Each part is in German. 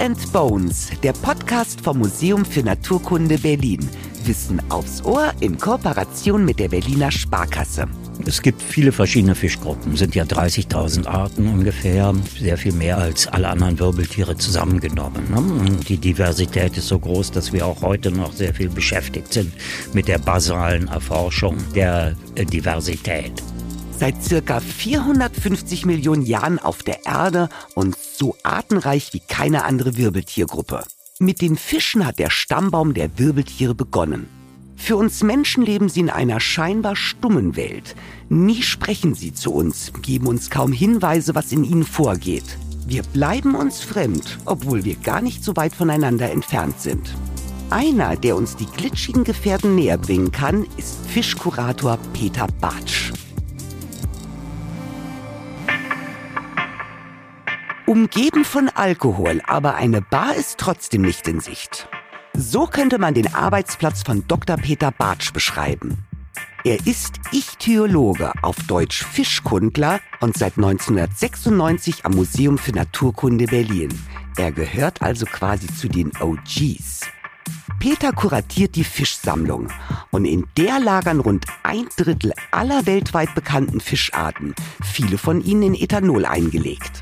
and Bones, der Podcast vom Museum für Naturkunde Berlin. Wissen aufs Ohr in Kooperation mit der Berliner Sparkasse. Es gibt viele verschiedene Fischgruppen, sind ja 30.000 Arten ungefähr, sehr viel mehr als alle anderen Wirbeltiere zusammengenommen. Ne? Die Diversität ist so groß, dass wir auch heute noch sehr viel beschäftigt sind mit der basalen Erforschung der Diversität seit circa 450 Millionen Jahren auf der Erde und so artenreich wie keine andere Wirbeltiergruppe. Mit den Fischen hat der Stammbaum der Wirbeltiere begonnen. Für uns Menschen leben sie in einer scheinbar stummen Welt. Nie sprechen sie zu uns, geben uns kaum Hinweise, was in ihnen vorgeht. Wir bleiben uns fremd, obwohl wir gar nicht so weit voneinander entfernt sind. Einer, der uns die glitschigen Gefährten näher bringen kann, ist Fischkurator Peter Bartsch. Umgeben von Alkohol, aber eine Bar ist trotzdem nicht in Sicht. So könnte man den Arbeitsplatz von Dr. Peter Bartsch beschreiben. Er ist Ichthyologe, auf Deutsch Fischkundler und seit 1996 am Museum für Naturkunde Berlin. Er gehört also quasi zu den OGs. Peter kuratiert die Fischsammlung und in der lagern rund ein Drittel aller weltweit bekannten Fischarten, viele von ihnen in Ethanol eingelegt.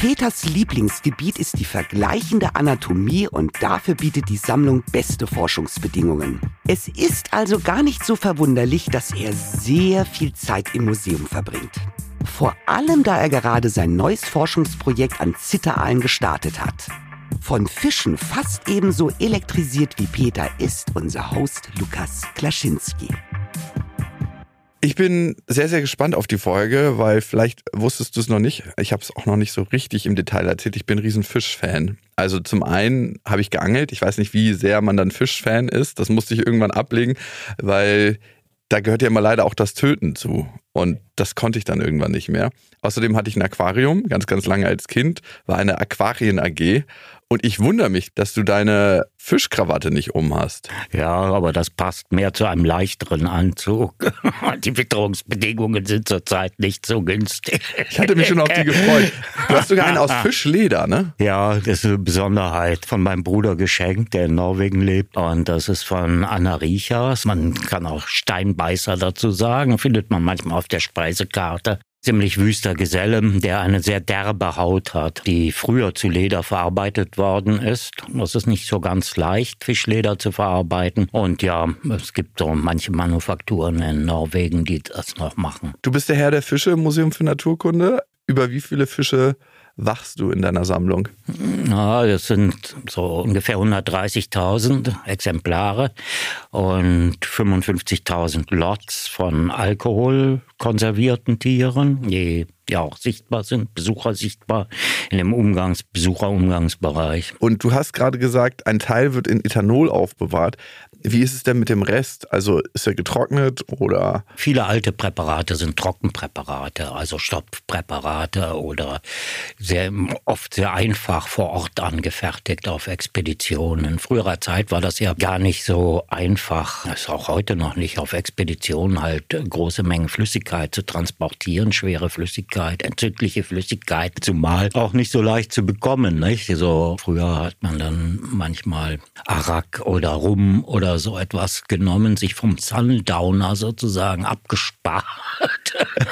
Peters Lieblingsgebiet ist die vergleichende Anatomie und dafür bietet die Sammlung beste Forschungsbedingungen. Es ist also gar nicht so verwunderlich, dass er sehr viel Zeit im Museum verbringt. Vor allem, da er gerade sein neues Forschungsprojekt an Zitteraalen gestartet hat. Von Fischen fast ebenso elektrisiert wie Peter ist unser Host Lukas Klaschinski. Ich bin sehr, sehr gespannt auf die Folge, weil vielleicht wusstest du es noch nicht. Ich habe es auch noch nicht so richtig im Detail erzählt. Ich bin ein riesen. Also zum einen habe ich geangelt. Ich weiß nicht, wie sehr man dann Fischfan ist. Das musste ich irgendwann ablegen, weil da gehört ja immer leider auch das Töten zu. Und das konnte ich dann irgendwann nicht mehr. Außerdem hatte ich ein Aquarium, ganz, ganz lange als Kind, war eine Aquarien AG und ich wundere mich, dass du deine Fischkrawatte nicht um hast. Ja, aber das passt mehr zu einem leichteren Anzug. Die Witterungsbedingungen sind zurzeit nicht so günstig. Ich hatte mich schon auf die gefreut. Du hast sogar einen aus Fischleder, ne? Ja, das ist eine Besonderheit von meinem Bruder geschenkt, der in Norwegen lebt. Und das ist von Anna Riechers. Man kann auch Steinbeißer dazu sagen, findet man manchmal auf der Speisekarte ziemlich wüster Geselle, der eine sehr derbe Haut hat, die früher zu Leder verarbeitet worden ist. Das ist nicht so ganz leicht, Fischleder zu verarbeiten. Und ja, es gibt so manche Manufakturen in Norwegen, die das noch machen. Du bist der Herr der Fische im Museum für Naturkunde. Über wie viele Fische wachst du in deiner Sammlung? Ja, das sind so ungefähr 130.000 Exemplare und 55.000 Lots von alkoholkonservierten Tieren, die ja auch sichtbar sind, Besucher sichtbar in dem Umgangs Besucherumgangsbereich. Und du hast gerade gesagt, ein Teil wird in Ethanol aufbewahrt. Wie ist es denn mit dem Rest? Also ist er getrocknet oder? Viele alte Präparate sind Trockenpräparate, also Stopfpräparate oder sehr, oft sehr einfach vor Ort angefertigt auf Expeditionen. In früherer Zeit war das ja gar nicht so einfach, das ist auch heute noch nicht, auf Expeditionen halt große Mengen Flüssigkeit zu transportieren, schwere Flüssigkeit, entzündliche Flüssigkeit, zumal auch nicht so leicht zu bekommen. Nicht? So früher hat man dann manchmal Arak oder Rum oder oder so etwas genommen, sich vom Sundowner sozusagen abgespart,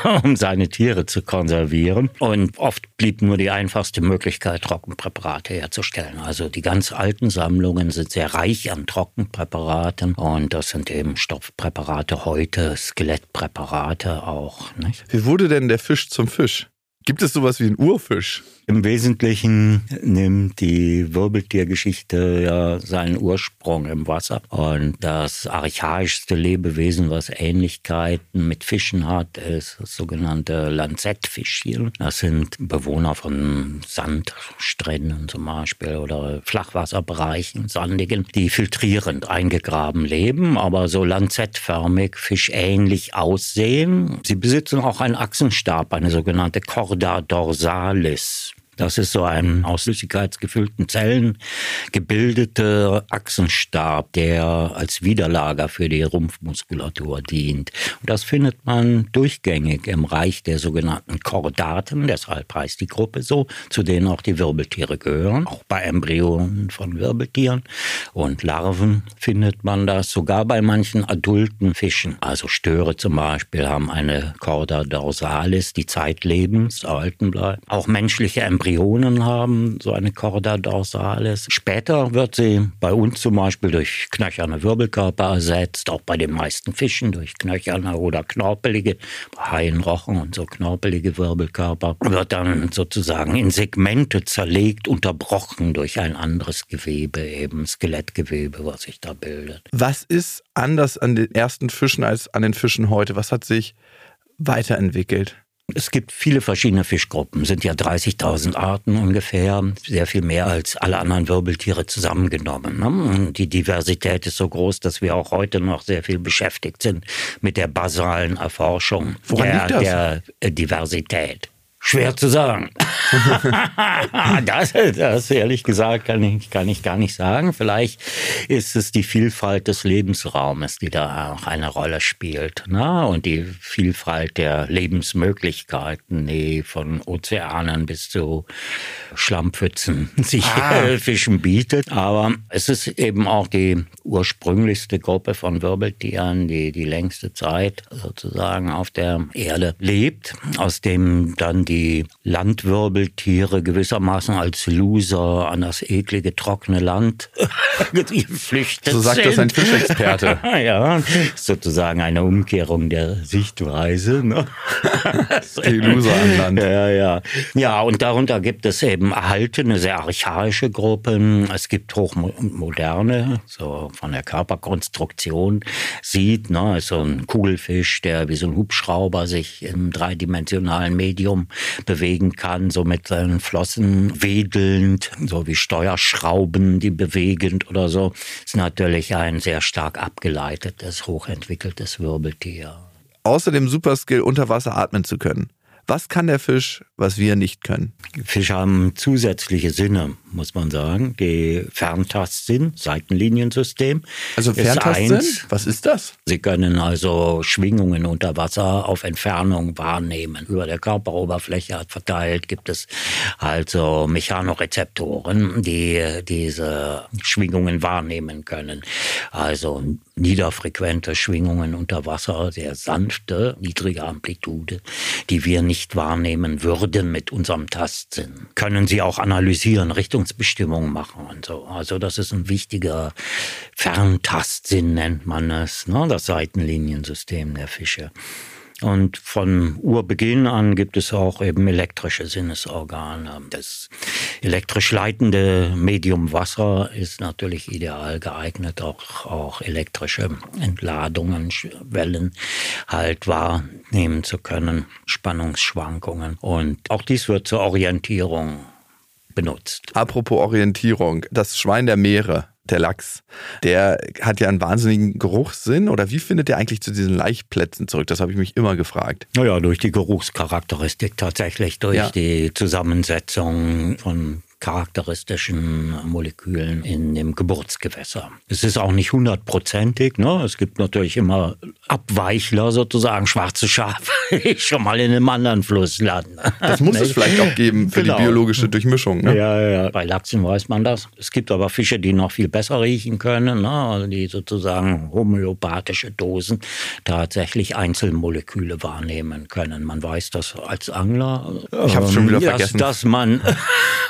um seine Tiere zu konservieren. Und oft blieb nur die einfachste Möglichkeit, Trockenpräparate herzustellen. Also die ganz alten Sammlungen sind sehr reich an Trockenpräparaten und das sind eben Stoffpräparate heute, Skelettpräparate auch. Nicht? Wie wurde denn der Fisch zum Fisch? Gibt es sowas wie einen Urfisch? Im Wesentlichen nimmt die Wirbeltiergeschichte ja seinen Ursprung im Wasser. Und das archaischste Lebewesen, was Ähnlichkeiten mit Fischen hat, ist das sogenannte Lanzettfischchen. Das sind Bewohner von Sandstränden zum Beispiel oder Flachwasserbereichen, sandigen, die filtrierend eingegraben leben, aber so lanzettförmig, fischähnlich aussehen. Sie besitzen auch einen Achsenstab, eine sogenannte Corda dorsalis. Das ist so ein aus flüssigkeitsgefüllten Zellen gebildeter Achsenstab, der als Widerlager für die Rumpfmuskulatur dient. Und das findet man durchgängig im Reich der sogenannten Chordaten, deshalb heißt die Gruppe so, zu denen auch die Wirbeltiere gehören. Auch bei Embryonen von Wirbeltieren und Larven findet man das, sogar bei manchen adulten Fischen. Also Störe zum Beispiel haben eine Chorda dorsalis, die zeitlebens erhalten bleibt. Auch menschliche Embryonen Embryonen haben so eine Chorda dorsalis. Später wird sie bei uns zum Beispiel durch knöcherne Wirbelkörper ersetzt, auch bei den meisten Fischen durch knöcherne oder knorpelige, Haien, Rochen und so knorpelige Wirbelkörper, wird dann sozusagen in Segmente zerlegt, unterbrochen durch ein anderes Gewebe, eben Skelettgewebe, was sich da bildet. Was ist anders an den ersten Fischen als an den Fischen heute? Was hat sich weiterentwickelt? Es gibt viele verschiedene Fischgruppen, sind ja 30.000 Arten ungefähr, sehr viel mehr als alle anderen Wirbeltiere zusammengenommen. Ne? Die Diversität ist so groß, dass wir auch heute noch sehr viel beschäftigt sind mit der basalen Erforschung Woran der, der äh, Diversität. Schwer zu sagen. das, das ehrlich gesagt kann ich, kann ich gar nicht sagen. Vielleicht ist es die Vielfalt des Lebensraumes, die da auch eine Rolle spielt. Ne? Und die Vielfalt der Lebensmöglichkeiten, die von Ozeanen bis zu Schlammpfützen sich ah. Fischen bietet. Aber es ist eben auch die ursprünglichste Gruppe von Wirbeltieren, die die längste Zeit sozusagen auf der Erde lebt, aus dem dann die Landwirbeltiere gewissermaßen als Loser an das eklige, trockene Land geflüchtet So sagt sind. das ein Fischexperte. ja, sozusagen eine Umkehrung der Sichtweise. Ne? die Loser an Land. Ja, ja. Ja, und darunter gibt es eben erhaltene, sehr archaische Gruppen. Es gibt hochmoderne, so von der Körperkonstruktion sieht, ne, so ein Kugelfisch, der wie so ein Hubschrauber sich im dreidimensionalen Medium bewegen kann, so mit seinen Flossen wedelnd, so wie Steuerschrauben, die bewegend oder so, ist natürlich ein sehr stark abgeleitetes, hochentwickeltes Wirbeltier. Außerdem Superskill, unter Wasser atmen zu können. Was kann der Fisch, was wir nicht können? Fische haben zusätzliche Sinne, muss man sagen. Die Ferntastsinn, Seitenliniensystem. Also Ferntastsinn? Was ist das? Sie können also Schwingungen unter Wasser auf Entfernung wahrnehmen. Über der Körperoberfläche verteilt gibt es also Mechanorezeptoren, die diese Schwingungen wahrnehmen können. Also niederfrequente Schwingungen unter Wasser, sehr sanfte, niedrige Amplitude, die wir nicht wahrnehmen würden mit unserem Tastsinn. Können sie auch analysieren, Richtungsbestimmungen machen und so. Also das ist ein wichtiger Ferntastsinn, nennt man es, ne? das Seitenliniensystem der Fische. Und von Urbeginn an gibt es auch eben elektrische Sinnesorgane. Das elektrisch leitende Medium Wasser ist natürlich ideal geeignet, auch, auch elektrische Entladungen, Wellen halt wahrnehmen zu können, Spannungsschwankungen. Und auch dies wird zur Orientierung benutzt. Apropos Orientierung, das Schwein der Meere der Lachs, der hat ja einen wahnsinnigen Geruchssinn. Oder wie findet der eigentlich zu diesen Laichplätzen zurück? Das habe ich mich immer gefragt. Naja, durch die Geruchscharakteristik tatsächlich, durch ja. die Zusammensetzung von charakteristischen Molekülen in dem Geburtsgewässer. Es ist auch nicht hundertprozentig. Ne? Es gibt natürlich immer Abweichler sozusagen, schwarze Schafe, die schon mal in einem anderen Fluss landen. Das muss es vielleicht auch geben für genau. die biologische Durchmischung. Ne? Ja, ja, bei Lachsen weiß man das. Es gibt aber Fische, die noch viel besser riechen können, ne? also die sozusagen homöopathische Dosen tatsächlich Einzelmoleküle wahrnehmen können. Man weiß das als Angler. Ich habe schon wieder ähm, vergessen. Dass man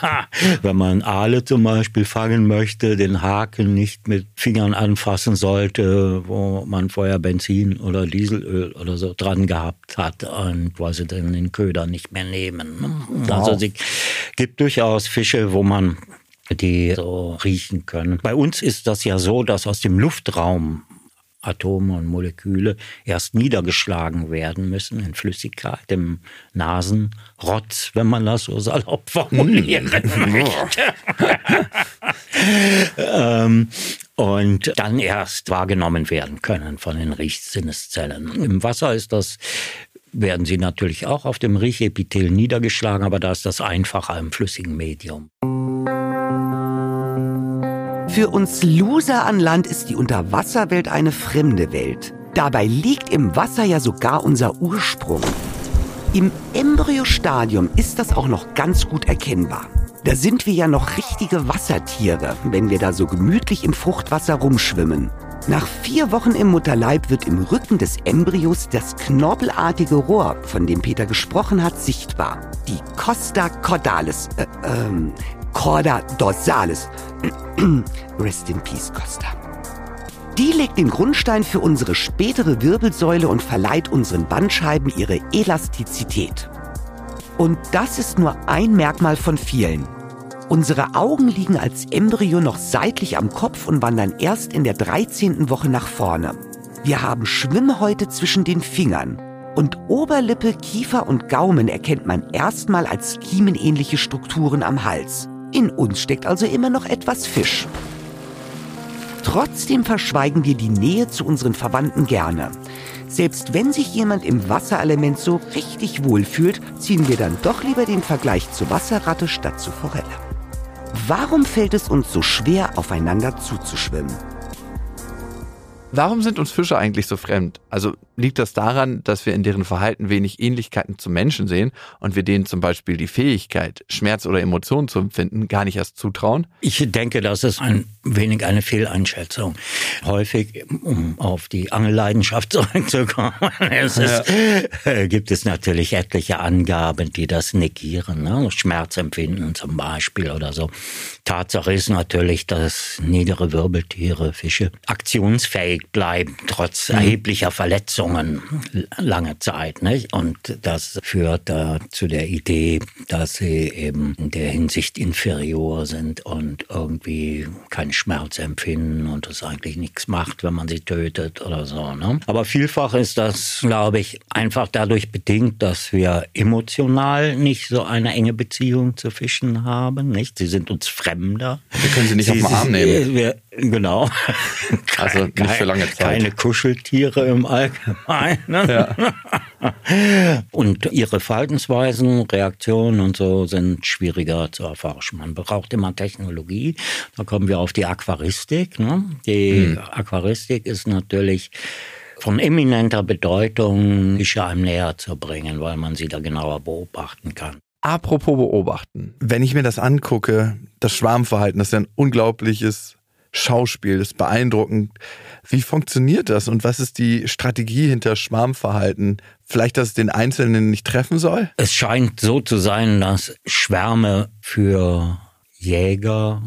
wenn man Aale zum Beispiel fangen möchte, den Haken nicht mit Fingern anfassen sollte, wo man vorher Benzin oder Dieselöl oder so dran gehabt hat und quasi dann den Köder nicht mehr nehmen. Wow. Also es gibt durchaus Fische, wo man die so riechen können. Bei uns ist das ja so, dass aus dem Luftraum Atome und Moleküle erst niedergeschlagen werden müssen in Flüssigkeit, im Nasenrotz, wenn man das so salopp formulieren hm. möchte. ähm, und dann erst wahrgenommen werden können von den Riechsinneszellen. Im Wasser ist das werden sie natürlich auch auf dem Riechepithel niedergeschlagen, aber da ist das einfacher im flüssigen Medium. Für uns Loser an Land ist die Unterwasserwelt eine fremde Welt. Dabei liegt im Wasser ja sogar unser Ursprung. Im Embryostadium ist das auch noch ganz gut erkennbar. Da sind wir ja noch richtige Wassertiere, wenn wir da so gemütlich im Fruchtwasser rumschwimmen. Nach vier Wochen im Mutterleib wird im Rücken des Embryos das knorpelartige Rohr, von dem Peter gesprochen hat, sichtbar. Die Costa cordalis, äh, ähm, Corda dorsalis. Rest in peace, Costa. Die legt den Grundstein für unsere spätere Wirbelsäule und verleiht unseren Bandscheiben ihre Elastizität. Und das ist nur ein Merkmal von vielen. Unsere Augen liegen als Embryo noch seitlich am Kopf und wandern erst in der 13. Woche nach vorne. Wir haben Schwimmhäute zwischen den Fingern. Und Oberlippe, Kiefer und Gaumen erkennt man erstmal als kiemenähnliche Strukturen am Hals. In uns steckt also immer noch etwas Fisch. Trotzdem verschweigen wir die Nähe zu unseren Verwandten gerne. Selbst wenn sich jemand im Wasserelement so richtig wohl fühlt, ziehen wir dann doch lieber den Vergleich zur Wasserratte statt zur Forelle. Warum fällt es uns so schwer, aufeinander zuzuschwimmen? Warum sind uns Fische eigentlich so fremd? Also liegt das daran, dass wir in deren Verhalten wenig Ähnlichkeiten zu Menschen sehen und wir denen zum Beispiel die Fähigkeit, Schmerz oder Emotionen zu empfinden, gar nicht erst zutrauen? Ich denke, das ist ein wenig eine Fehleinschätzung. Häufig, um auf die Angelleidenschaft zurückzukommen, es ist, äh, gibt es natürlich etliche Angaben, die das negieren. Ne? Schmerzempfinden zum Beispiel oder so. Tatsache ist natürlich, dass niedere Wirbeltiere, Fische aktionsfähig bleiben, trotz mhm. erheblicher Verletzungen lange Zeit. Nicht? Und das führt äh, zu der Idee, dass sie eben in der Hinsicht inferior sind und irgendwie keinen Schmerz empfinden und es eigentlich nichts macht, wenn man sie tötet oder so. Ne? Aber vielfach ist das, glaube ich, einfach dadurch bedingt, dass wir emotional nicht so eine enge Beziehung zu Fischen haben. Nicht? Sie sind uns fremd Fremder. Wir können sie nicht sie, auf den Arm nehmen. Wir, genau. Also nicht für lange Zeit. Keine Kuscheltiere im Allgemeinen. Ja. Und ihre Verhaltensweisen, Reaktionen und so sind schwieriger zu erforschen. Man braucht immer Technologie. Da kommen wir auf die Aquaristik. Ne? Die hm. Aquaristik ist natürlich von eminenter Bedeutung, Fische einem näher zu bringen, weil man sie da genauer beobachten kann. Apropos beobachten, wenn ich mir das angucke, das Schwarmverhalten, das ist ja ein unglaubliches Schauspiel, das ist beeindruckend. Wie funktioniert das und was ist die Strategie hinter Schwarmverhalten? Vielleicht, dass es den Einzelnen nicht treffen soll? Es scheint so zu sein, dass Schwärme für Jäger,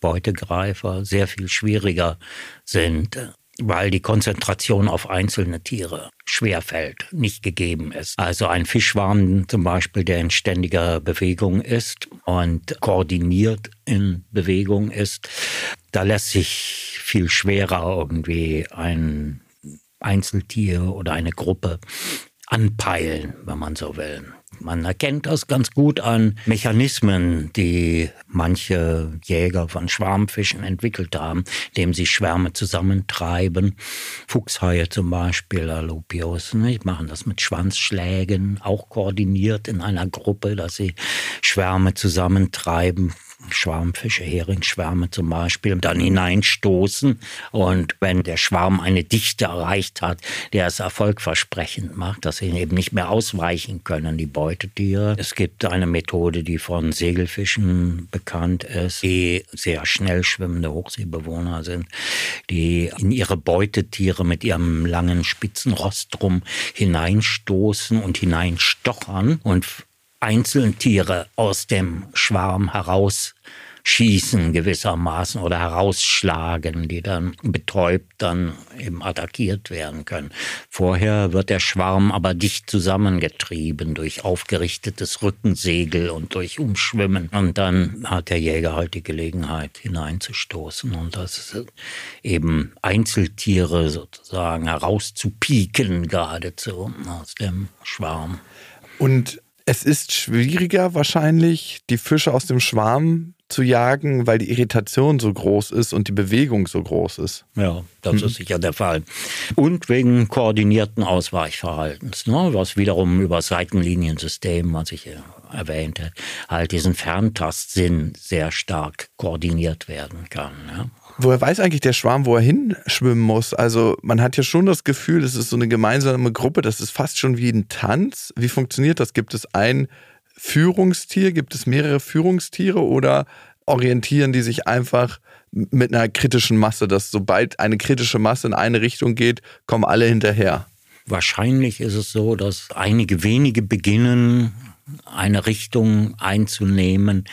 Beutegreifer sehr viel schwieriger sind weil die Konzentration auf einzelne Tiere schwerfällt, nicht gegeben ist. Also ein Fischschwarm zum Beispiel, der in ständiger Bewegung ist und koordiniert in Bewegung ist, da lässt sich viel schwerer irgendwie ein Einzeltier oder eine Gruppe anpeilen, wenn man so will. Man erkennt das ganz gut an Mechanismen, die manche Jäger von Schwarmfischen entwickelt haben, indem sie Schwärme zusammentreiben. Fuchshaie zum Beispiel, Alopios, ne, machen das mit Schwanzschlägen, auch koordiniert in einer Gruppe, dass sie Schwärme zusammentreiben. Schwarmfische, Heringsschwärme zum Beispiel, dann hineinstoßen. Und wenn der Schwarm eine Dichte erreicht hat, der es erfolgversprechend macht, dass sie eben nicht mehr ausweichen können, die Beutetiere. Es gibt eine Methode, die von Segelfischen bekannt ist, die sehr schnell schwimmende Hochseebewohner sind, die in ihre Beutetiere mit ihrem langen spitzen Rostrum hineinstoßen und hineinstochern und Einzeltiere aus dem Schwarm herausschießen gewissermaßen oder herausschlagen, die dann betäubt dann eben attackiert werden können. Vorher wird der Schwarm aber dicht zusammengetrieben durch aufgerichtetes Rückensegel und durch Umschwimmen. Und dann hat der Jäger halt die Gelegenheit hineinzustoßen und das eben Einzeltiere sozusagen herauszupieken geradezu aus dem Schwarm. Und Es ist schwieriger wahrscheinlich, die Fische aus dem Schwarm zu jagen, weil die Irritation so groß ist und die Bewegung so groß ist. Ja, das mhm. ist sicher der Fall. Und wegen koordinierten Ausweichverhaltens, ne, was wiederum über das Seitenliniensystem, was ich erwähnte, halt diesen Ferntastsinn sehr stark koordiniert werden kann. Ja. Woher weiß eigentlich der Schwarm, wo er hinschwimmen muss? Also man hat ja schon das Gefühl, das ist so eine gemeinsame Gruppe, das ist fast schon wie ein Tanz. Wie funktioniert das? Gibt es ein Führungstier? Gibt es mehrere Führungstiere oder orientieren die sich einfach mit einer kritischen Masse, dass sobald eine kritische Masse in eine Richtung geht, kommen alle hinterher? Wahrscheinlich ist es so, dass einige wenige beginnen, eine Richtung einzunehmen.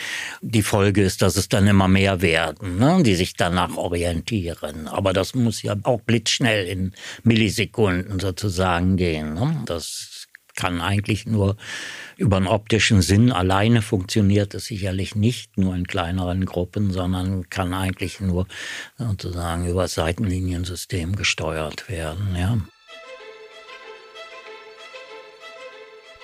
Die Folge ist, dass es dann immer mehr werden, ne, die sich danach orientieren. Aber das muss ja auch blitzschnell in Millisekunden sozusagen gehen. Ne? Das kann eigentlich nur über einen optischen Sinn alleine funktioniert es sicherlich nicht, nur in kleineren Gruppen, sondern kann eigentlich nur sozusagen über das Seitenliniensystem gesteuert werden. Ja.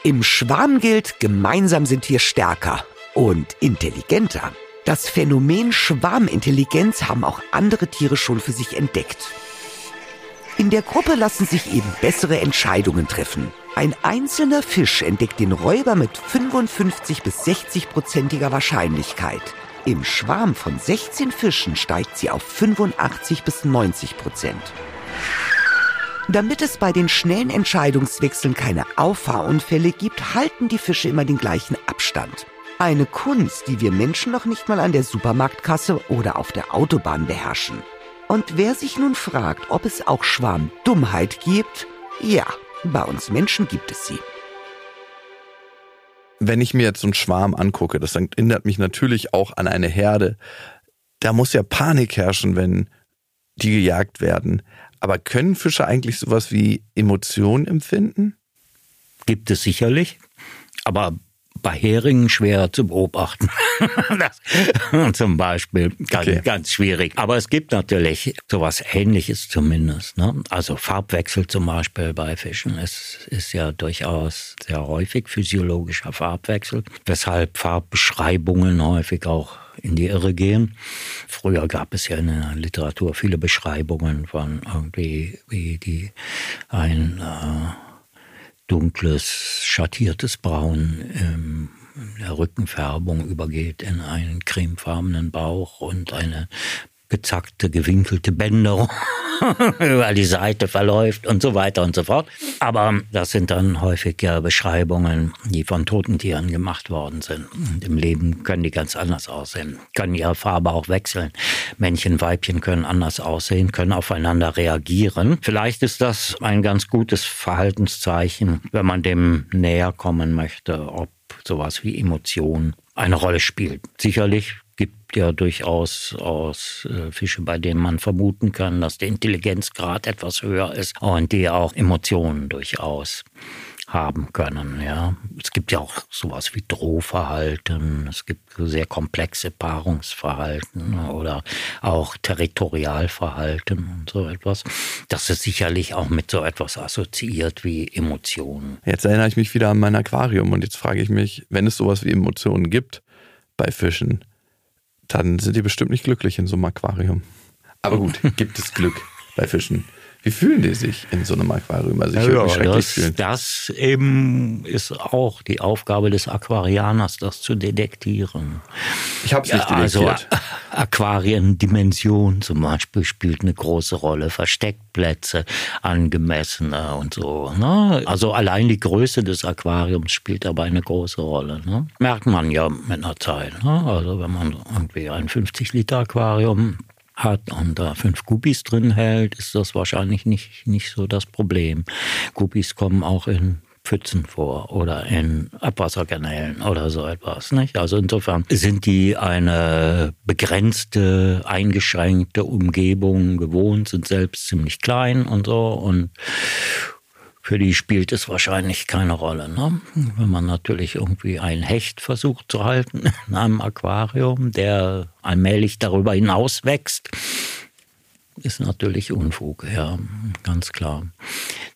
Im Schwarm gilt, gemeinsam sind wir stärker und intelligenter. Das Phänomen Schwarmintelligenz haben auch andere Tiere schon für sich entdeckt. In der Gruppe lassen sich eben bessere Entscheidungen treffen. Ein einzelner Fisch entdeckt den Räuber mit 55 bis 60 prozentiger Wahrscheinlichkeit. Im Schwarm von 16 Fischen steigt sie auf 85 bis 90 Prozent. Damit es bei den schnellen Entscheidungswechseln keine Auffahrunfälle gibt, halten die Fische immer den gleichen Abstand. Eine Kunst, die wir Menschen noch nicht mal an der Supermarktkasse oder auf der Autobahn beherrschen. Und wer sich nun fragt, ob es auch Schwarmdummheit gibt, ja, bei uns Menschen gibt es sie. Wenn ich mir jetzt so einen Schwarm angucke, das erinnert mich natürlich auch an eine Herde. Da muss ja Panik herrschen, wenn die gejagt werden. Aber können Fische eigentlich sowas wie Emotionen empfinden? Gibt es sicherlich. Aber bei Heringen schwerer zu beobachten. zum Beispiel ganz, okay. ganz schwierig. Aber es gibt natürlich sowas Ähnliches zumindest. Ne? Also Farbwechsel zum Beispiel bei Fischen ist, ist ja durchaus sehr häufig physiologischer Farbwechsel, weshalb Farbbeschreibungen häufig auch in die Irre gehen. Früher gab es ja in der Literatur viele Beschreibungen von irgendwie, wie die ein äh, dunkles, schattiertes Braun in der Rückenfärbung übergeht in einen cremefarbenen Bauch und eine gezackte, gewinkelte Bänderung über die Seite verläuft und so weiter und so fort. Aber das sind dann häufig ja Beschreibungen, die von toten Tieren gemacht worden sind. Und Im Leben können die ganz anders aussehen, können ihre Farbe auch wechseln. Männchen, Weibchen können anders aussehen, können aufeinander reagieren. Vielleicht ist das ein ganz gutes Verhaltenszeichen, wenn man dem näher kommen möchte, ob sowas wie Emotion eine Rolle spielt. Sicherlich ja durchaus aus äh, Fische, bei denen man vermuten kann, dass der Intelligenzgrad etwas höher ist und die auch Emotionen durchaus haben können. Ja. Es gibt ja auch sowas wie Drohverhalten, es gibt sehr komplexe Paarungsverhalten oder auch Territorialverhalten und so etwas. Das ist sicherlich auch mit so etwas assoziiert wie Emotionen. Jetzt erinnere ich mich wieder an mein Aquarium und jetzt frage ich mich, wenn es sowas wie Emotionen gibt bei Fischen, dann sind die bestimmt nicht glücklich in so einem Aquarium. Aber gut, gibt es Glück bei Fischen. Wie fühlen die sich in so einem Aquarium? Also ich ja, würde mich das, Das eben ist auch die Aufgabe des Aquarianers, das zu detektieren. Ich habe es nicht also detektiert. Also Aquariendimension zum Beispiel spielt eine große Rolle, Versteckplätze, angemessene und so. Ne? Also allein die Größe des Aquariums spielt dabei eine große Rolle. Ne? Merkt man ja mit einer Zeit. Ne? Also wenn man irgendwie ein 50 Liter Aquarium hat und da fünf Guppies drin hält, ist das wahrscheinlich nicht, nicht so das Problem. Guppies kommen auch in Pfützen vor oder in Abwasserkanälen oder so etwas. Nicht? Also insofern sind die eine begrenzte, eingeschränkte Umgebung gewohnt, sind selbst ziemlich klein und so und für die spielt es wahrscheinlich keine Rolle. Ne? Wenn man natürlich irgendwie einen Hecht versucht zu halten in einem Aquarium, der allmählich darüber hinaus wächst, ist natürlich Unfug, ja, ganz klar.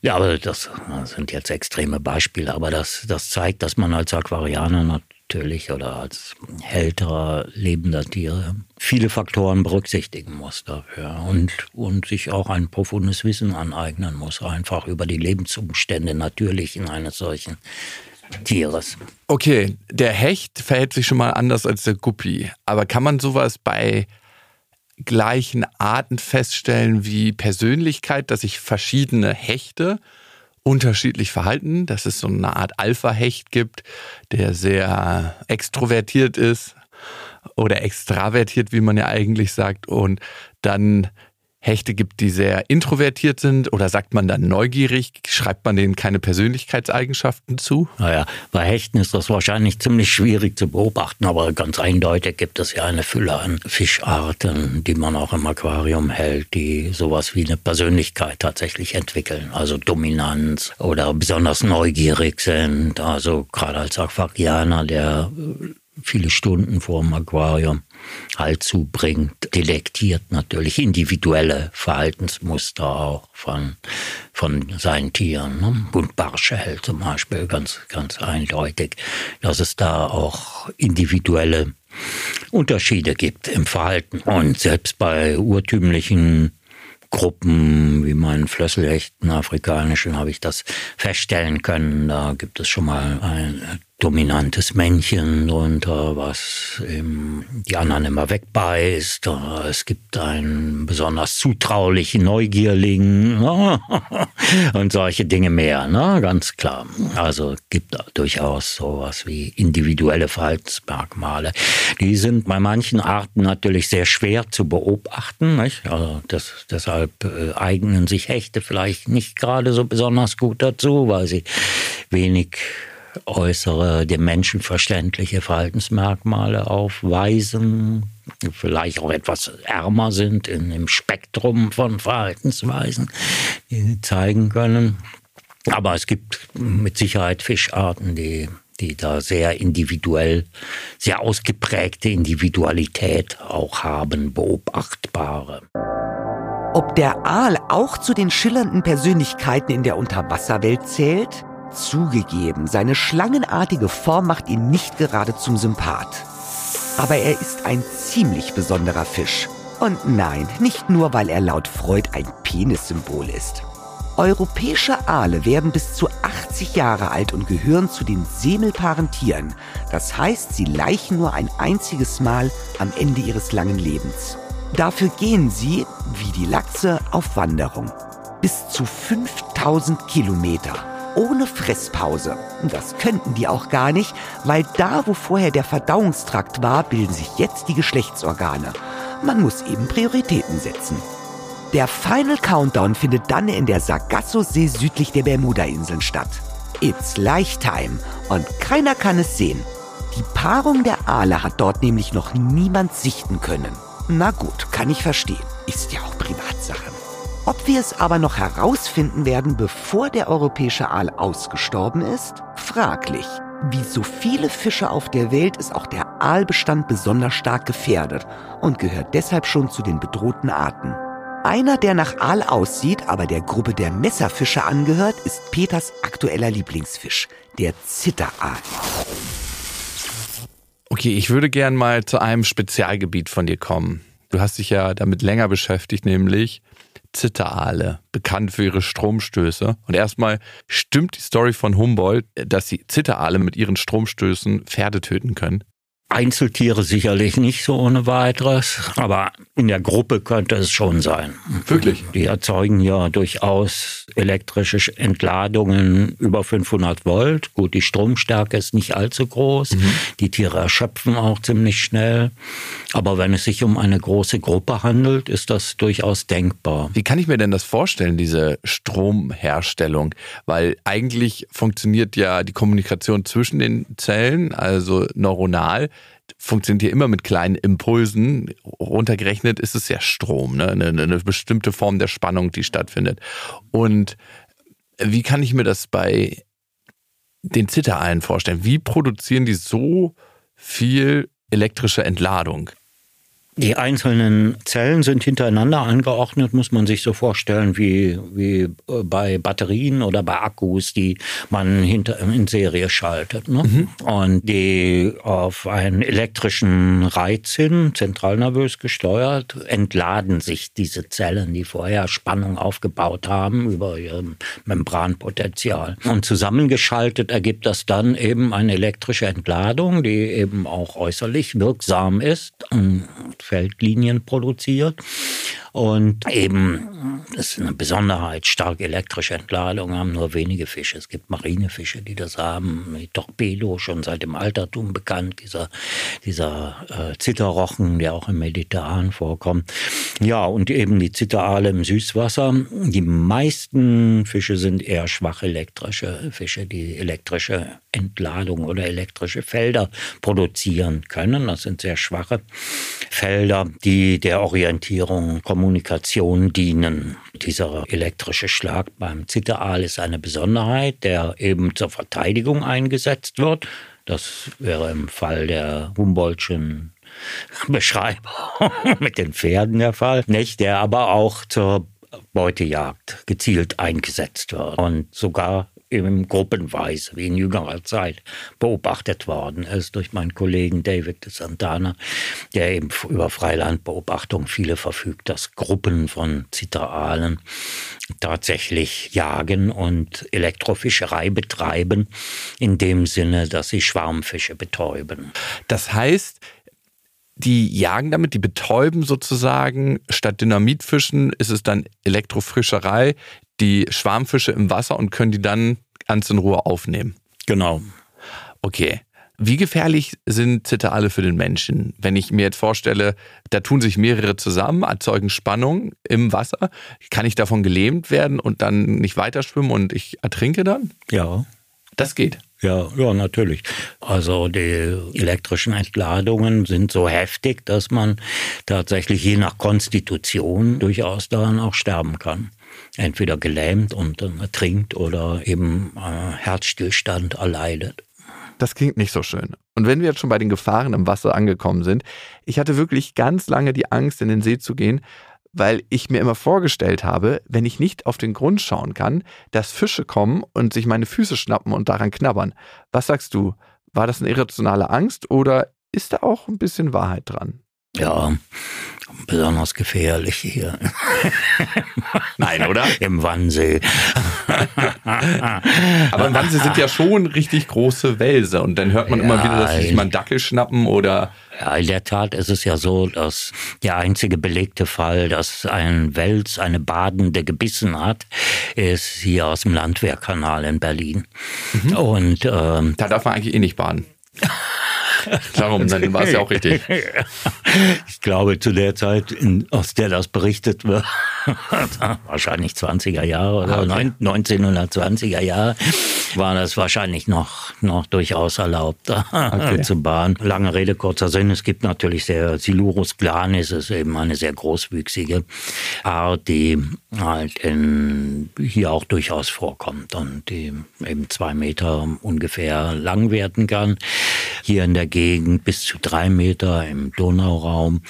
Ja, aber das, sind jetzt extreme Beispiele, aber das, das zeigt, dass man als Aquarianer natürlich oder als älterer lebender Tiere viele Faktoren berücksichtigen muss dafür und, und sich auch ein profundes Wissen aneignen muss, einfach über die Lebensumstände natürlich in eines solchen Tieres. Okay, der Hecht verhält sich schon mal anders als der Guppi, aber kann man sowas bei gleichen Arten feststellen wie Persönlichkeit, dass sich verschiedene Hechte unterschiedlich verhalten, dass es so eine Art Alpha-Hecht gibt, der sehr extrovertiert ist oder extravertiert, wie man ja eigentlich sagt, und dann Hechte gibt, die sehr introvertiert sind oder sagt man dann neugierig? Schreibt man denen keine Persönlichkeitseigenschaften zu? Naja, bei Hechten ist das wahrscheinlich ziemlich schwierig zu beobachten, aber ganz eindeutig gibt es ja eine Fülle an Fischarten, die man auch im Aquarium hält, die sowas wie eine Persönlichkeit tatsächlich entwickeln. Also Dominanz oder besonders neugierig sind. Also gerade als Aquarianer, der viele Stunden vor dem Aquarium halt zubringt, detektiert natürlich individuelle Verhaltensmuster auch von, von seinen Tieren. Ne? Und Barschel zum Beispiel ganz, ganz eindeutig, dass es da auch individuelle Unterschiede gibt im Verhalten. Und selbst bei urtümlichen Gruppen wie meinen Flösselhechten, afrikanischen, habe ich das feststellen können. Da gibt es schon mal ein dominantes Männchen drunter, was eben die anderen immer wegbeißt. Es gibt einen besonders zutraulichen Neugierling und solche Dinge mehr, ne? ganz klar. Also gibt durchaus sowas wie individuelle Verhaltensmerkmale. Die sind bei manchen Arten natürlich sehr schwer zu beobachten. Nicht? Also das, deshalb äh, eignen sich Hechte vielleicht nicht gerade so besonders gut dazu, weil sie wenig äußere, dem Menschen verständliche Verhaltensmerkmale aufweisen, vielleicht auch etwas ärmer sind in, im Spektrum von Verhaltensweisen, die sie zeigen können. Aber es gibt mit Sicherheit Fischarten, die, die da sehr individuell, sehr ausgeprägte Individualität auch haben, beobachtbare. Ob der Aal auch zu den schillernden Persönlichkeiten in der Unterwasserwelt zählt? Zugegeben, seine schlangenartige Form macht ihn nicht gerade zum Sympath. Aber er ist ein ziemlich besonderer Fisch. Und nein, nicht nur, weil er laut Freud ein Penissymbol ist. Europäische Aale werden bis zu 80 Jahre alt und gehören zu den semelpaaren Tieren. Das heißt, sie laichen nur ein einziges Mal am Ende ihres langen Lebens. Dafür gehen sie, wie die Lachse, auf Wanderung. Bis zu 5000 Kilometer ohne Fresspause. Das könnten die auch gar nicht, weil da, wo vorher der Verdauungstrakt war, bilden sich jetzt die Geschlechtsorgane. Man muss eben Prioritäten setzen. Der Final Countdown findet dann in der Sargasso-See südlich der Bermuda-Inseln statt. It's Lifetime und keiner kann es sehen. Die Paarung der Aale hat dort nämlich noch niemand sichten können. Na gut, kann ich verstehen. Ist ja auch Privatsache. Ob wir es aber noch herausfinden werden, bevor der europäische Aal ausgestorben ist? Fraglich. Wie so viele Fische auf der Welt ist auch der Aalbestand besonders stark gefährdet und gehört deshalb schon zu den bedrohten Arten. Einer, der nach Aal aussieht, aber der Gruppe der Messerfische angehört, ist Peters aktueller Lieblingsfisch, der Zitteraal. Okay, ich würde gern mal zu einem Spezialgebiet von dir kommen. Du hast dich ja damit länger beschäftigt, nämlich Zitteraale, bekannt für ihre Stromstöße. Und erstmal stimmt die Story von Humboldt, dass die Zitteraale mit ihren Stromstößen Pferde töten können. Einzeltiere sicherlich nicht so ohne weiteres, aber in der Gruppe könnte es schon sein. Wirklich? Die erzeugen ja durchaus elektrische Entladungen über 500 Volt. Gut, die Stromstärke ist nicht allzu groß. Mhm. Die Tiere erschöpfen auch ziemlich schnell. Aber wenn es sich um eine große Gruppe handelt, ist das durchaus denkbar. Wie kann ich mir denn das vorstellen, diese Stromherstellung? Weil eigentlich funktioniert ja die Kommunikation zwischen den Zellen, also neuronal, funktioniert hier immer mit kleinen Impulsen. Runtergerechnet ist es ja Strom, ne? eine, eine bestimmte Form der Spannung, die stattfindet. Und wie kann ich mir das bei den Zittereien vorstellen? Wie produzieren die so viel elektrische Entladung? Die einzelnen Zellen sind hintereinander angeordnet, muss man sich so vorstellen, wie, wie äh, bei Batterien oder bei Akkus, die man hinter, in Serie schaltet. Ne? Mhm. Und die auf einen elektrischen Reiz hin, zentralnervös gesteuert, entladen sich diese Zellen, die vorher Spannung aufgebaut haben über ihr Membranpotenzial. Und zusammengeschaltet ergibt das dann eben eine elektrische Entladung, die eben auch äußerlich wirksam ist Feldlinien produziert. Und eben, das ist eine Besonderheit, stark elektrische Entladung haben nur wenige Fische. Es gibt Marinefische, die das haben. Die Torpedo, schon seit dem Altertum bekannt, dieser, dieser äh, Zitterrochen, der auch im Mediterran vorkommt. Ja, und eben die Zitterale im Süßwasser. Die meisten Fische sind eher schwach elektrische Fische, die elektrische Entladung oder elektrische Felder produzieren können. Das sind sehr schwache Felder, die der Orientierung kommunizieren Kommunikation dienen. Dieser elektrische Schlag beim Zitteraal ist eine Besonderheit, der eben zur Verteidigung eingesetzt wird. Das wäre im Fall der Humboldtschen Beschreibung mit den Pferden der Fall, nicht? Der aber auch zur Beutejagd gezielt eingesetzt wird und sogar eben gruppenweise, wie in jüngerer Zeit, beobachtet worden ist durch meinen Kollegen David de Santana, der eben über Freilandbeobachtung viele verfügt, dass Gruppen von Zitteralen tatsächlich jagen und Elektrofischerei betreiben, in dem Sinne, dass sie Schwarmfische betäuben. Das heißt, die jagen damit, die betäuben sozusagen, statt Dynamitfischen ist es dann Elektrofischerei, die Schwarmfische im Wasser und können die dann ganz in Ruhe aufnehmen. Genau. Okay. Wie gefährlich sind Zitterale für den Menschen? Wenn ich mir jetzt vorstelle, da tun sich mehrere zusammen, erzeugen Spannung im Wasser, kann ich davon gelähmt werden und dann nicht weiter schwimmen und ich ertrinke dann? Ja. Das geht. Ja, ja, natürlich. Also die elektrischen Entladungen sind so heftig, dass man tatsächlich je nach Konstitution durchaus daran auch sterben kann. Entweder gelähmt und ertrinkt oder eben äh, Herzstillstand erleidet. Das klingt nicht so schön. Und wenn wir jetzt schon bei den Gefahren im Wasser angekommen sind, ich hatte wirklich ganz lange die Angst, in den See zu gehen, weil ich mir immer vorgestellt habe, wenn ich nicht auf den Grund schauen kann, dass Fische kommen und sich meine Füße schnappen und daran knabbern. Was sagst du? War das eine irrationale Angst oder ist da auch ein bisschen Wahrheit dran? Ja, besonders gefährlich hier. Nein, oder? Im Wannsee. Aber im Wannsee sind ja schon richtig große Wälse und dann hört man ja, immer wieder, dass sich mal einen Dackel schnappen oder. Ja, in der Tat ist es ja so, dass der einzige belegte Fall, dass ein Wels eine Badende gebissen hat, ist hier aus dem Landwehrkanal in Berlin. Mhm. Und ähm, da darf man eigentlich eh nicht baden. Darum, dann war es ja auch richtig. Ich glaube, zu der Zeit, in, aus der das berichtet wird, wahrscheinlich 20er Jahre oder ah, okay. 1920er Jahre, war das wahrscheinlich noch, noch durchaus erlaubt okay. zu bahnen. Lange Rede, kurzer Sinn. Es gibt natürlich sehr, Silurus glanis ist eben eine sehr großwüchsige Art, die halt in, hier auch durchaus vorkommt und die eben zwei Meter ungefähr lang werden kann. Hier in der Gegend bis zu drei Meter im Donauraum.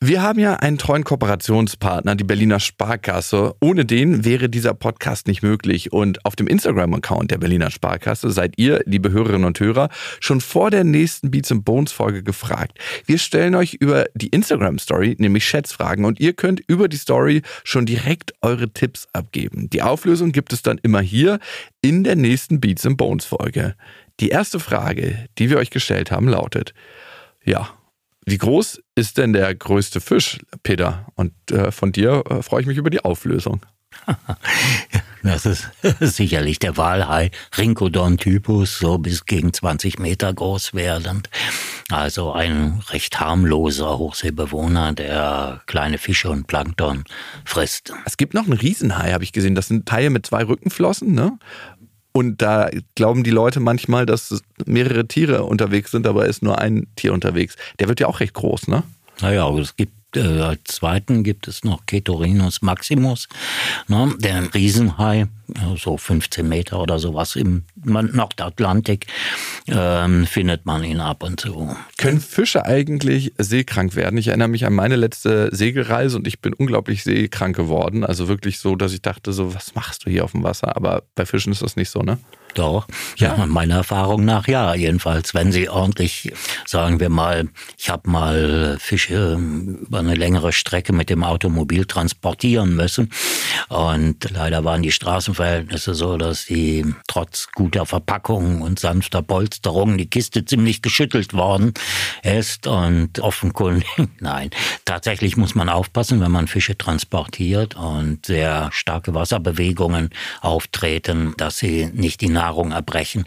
Wir haben ja einen treuen Kooperationspartner, die Berliner Sparkasse. Ohne den wäre dieser Podcast nicht möglich. Und auf dem Instagram-Account der Berliner Sparkasse seid ihr, liebe Hörerinnen und Hörer, schon vor der nächsten Beats and Bones Folge gefragt. Wir stellen euch über die Instagram-Story nämlich Schätzfragen und ihr könnt über die Story schon direkt eure Tipps abgeben. Die Auflösung gibt es dann immer hier in der nächsten Beats and Bones Folge. Die erste Frage, die wir euch gestellt haben, lautet, ja, wie groß ist denn der größte Fisch, Peter? Und äh, von dir äh, freue ich mich über die Auflösung. Das ist sicherlich der Walhai, Rhinchodon-Typus, so bis gegen 20 Meter groß werdend. Also ein recht harmloser Hochseebewohner, der kleine Fische und Plankton frisst. Es gibt noch einen Riesenhai, habe ich gesehen. Das sind Haie mit zwei Rückenflossen, ne? Und da glauben die Leute manchmal, dass mehrere Tiere unterwegs sind, aber ist nur ein Tier unterwegs. Der wird ja auch recht groß, ne? Naja, es gibt äh, zweiten gibt es noch Ketorinus maximus, ne, der Riesenhai, so 15 Meter oder sowas im Nordatlantik ähm, findet man ihn ab und zu. Können Fische eigentlich seekrank werden? Ich erinnere mich an meine letzte Segelreise und ich bin unglaublich seekrank geworden. Also wirklich so, dass ich dachte, so, was machst du hier auf dem Wasser? Aber bei Fischen ist das nicht so, ne? Doch, ja. ja, meiner Erfahrung nach ja. Jedenfalls, wenn sie ordentlich, sagen wir mal, ich habe mal Fische über eine längere Strecke mit dem Automobil transportieren müssen. Und leider waren die Straßenverhältnisse so, dass die trotz guter Verpackung und sanfter Polsterung die Kiste ziemlich geschüttelt worden ist. Und offenkundig, nein, tatsächlich muss man aufpassen, wenn man Fische transportiert und sehr starke Wasserbewegungen auftreten, dass sie nicht die Nahrung erbrechen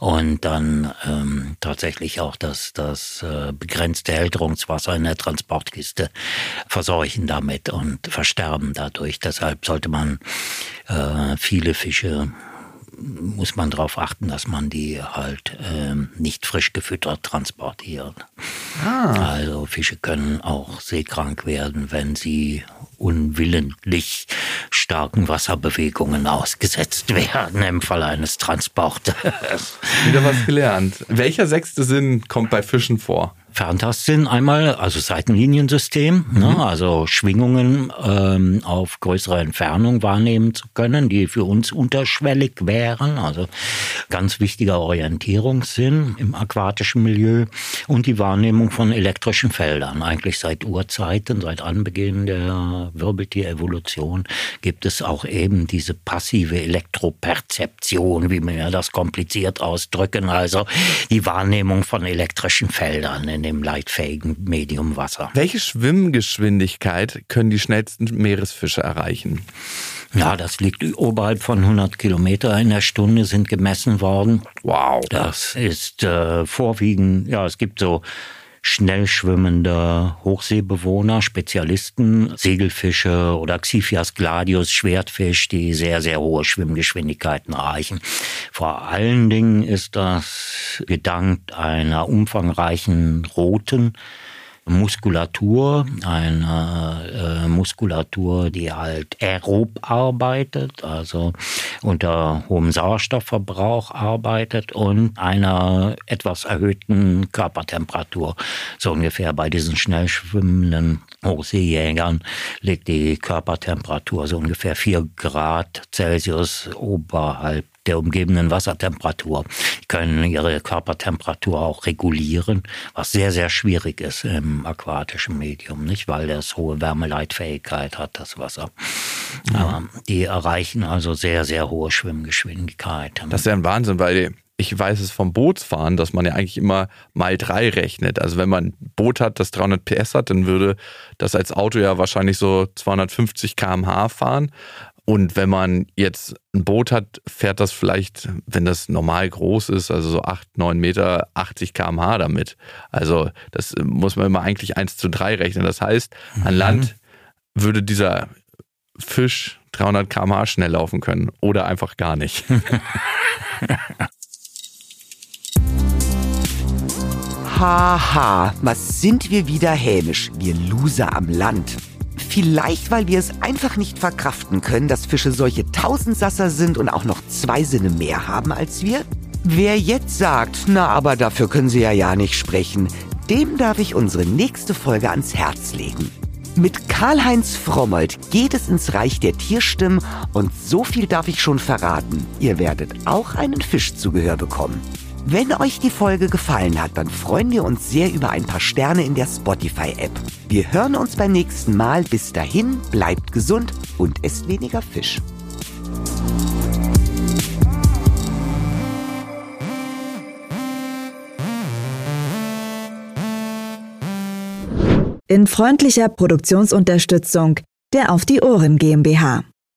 und dann ähm, tatsächlich auch das, das äh, begrenzte Hälterungswasser in der Transportkiste verseuchen damit und versterben dadurch. Deshalb sollte man äh, viele Fische muss man darauf achten, dass man die halt ähm, nicht frisch gefüttert transportiert. Ah. Also Fische können auch seekrank werden, wenn sie unwillentlich starken Wasserbewegungen ausgesetzt werden im Fall eines Transportes. Wieder was gelernt. Welcher sechste Sinn kommt bei Fischen vor? Ferntastsinn einmal, also Seitenliniensystem, ne, mhm. ne, also Schwingungen ähm, auf größere Entfernung wahrnehmen zu können, die für uns unterschwellig wären, also ganz wichtiger Orientierungssinn im aquatischen Milieu und die Wahrnehmung von elektrischen Feldern. Eigentlich seit Urzeiten, seit Anbeginn der Wirbeltierevolution gibt es auch eben diese passive Elektroperzeption, wie wir das kompliziert ausdrücken, also die Wahrnehmung von elektrischen Feldern in dem leitfähigen Medium Wasser. Welche Schwimmgeschwindigkeit können die schnellsten Meeresfische erreichen? Ja, das liegt oberhalb von 100 Kilometer in der Stunde sind gemessen worden. Wow. Das ist äh, vorwiegend, ja, es gibt so schnell schwimmende Hochseebewohner, Spezialisten, Segelfische oder Xiphias gladius, Schwertfisch, die sehr, sehr hohe Schwimmgeschwindigkeiten erreichen. Vor allen Dingen ist das gedankt einer umfangreichen roten Muskulatur, eine äh, Muskulatur, die halt aerob arbeitet, also unter hohem Sauerstoffverbrauch arbeitet und einer etwas erhöhten Körpertemperatur. So ungefähr bei diesen schnell schwimmenden Hochseejägern liegt die Körpertemperatur so ungefähr vier Grad Celsius oberhalb der umgebenden Wassertemperatur. Die können ihre Körpertemperatur auch regulieren, was sehr, sehr schwierig ist im aquatischen Medium, nicht? Weil das hohe Wärmeleitfähigkeit hat, das Wasser. Ja. Aber die erreichen also sehr, sehr hohe Schwimmgeschwindigkeiten. Das ist ja ein Wahnsinn, weil ich weiß es vom Bootsfahren, dass man ja eigentlich immer mal drei rechnet. Also wenn man ein Boot hat, das 300 PS hat, dann würde das als Auto ja wahrscheinlich so 250 km/h fahren. Und wenn man jetzt ein Boot hat, fährt das vielleicht, wenn das normal groß ist, also so 8, 9 Meter, 80 km/h damit. Also das muss man immer eigentlich 1 zu 3 rechnen. Das heißt, an mhm. Land würde dieser Fisch 300 km/h schnell laufen können oder einfach gar nicht. Haha, was sind wir wieder hämisch, wir Loser am Land. Vielleicht, weil wir es einfach nicht verkraften können, dass Fische solche Tausendsasser sind und auch noch zwei Sinne mehr haben als wir? Wer jetzt sagt, na aber dafür können sie ja ja nicht sprechen, dem darf ich unsere nächste Folge ans Herz legen. Mit Karl-Heinz Frommold geht es ins Reich der Tierstimmen und so viel darf ich schon verraten. Ihr werdet auch einen Fisch zu Gehör bekommen. Wenn euch die Folge gefallen hat, dann freuen wir uns sehr über ein paar Sterne in der Spotify-App. Wir hören uns beim nächsten Mal. Bis dahin, bleibt gesund und esst weniger Fisch. In freundlicher Produktionsunterstützung der Auf die Ohren GmbH.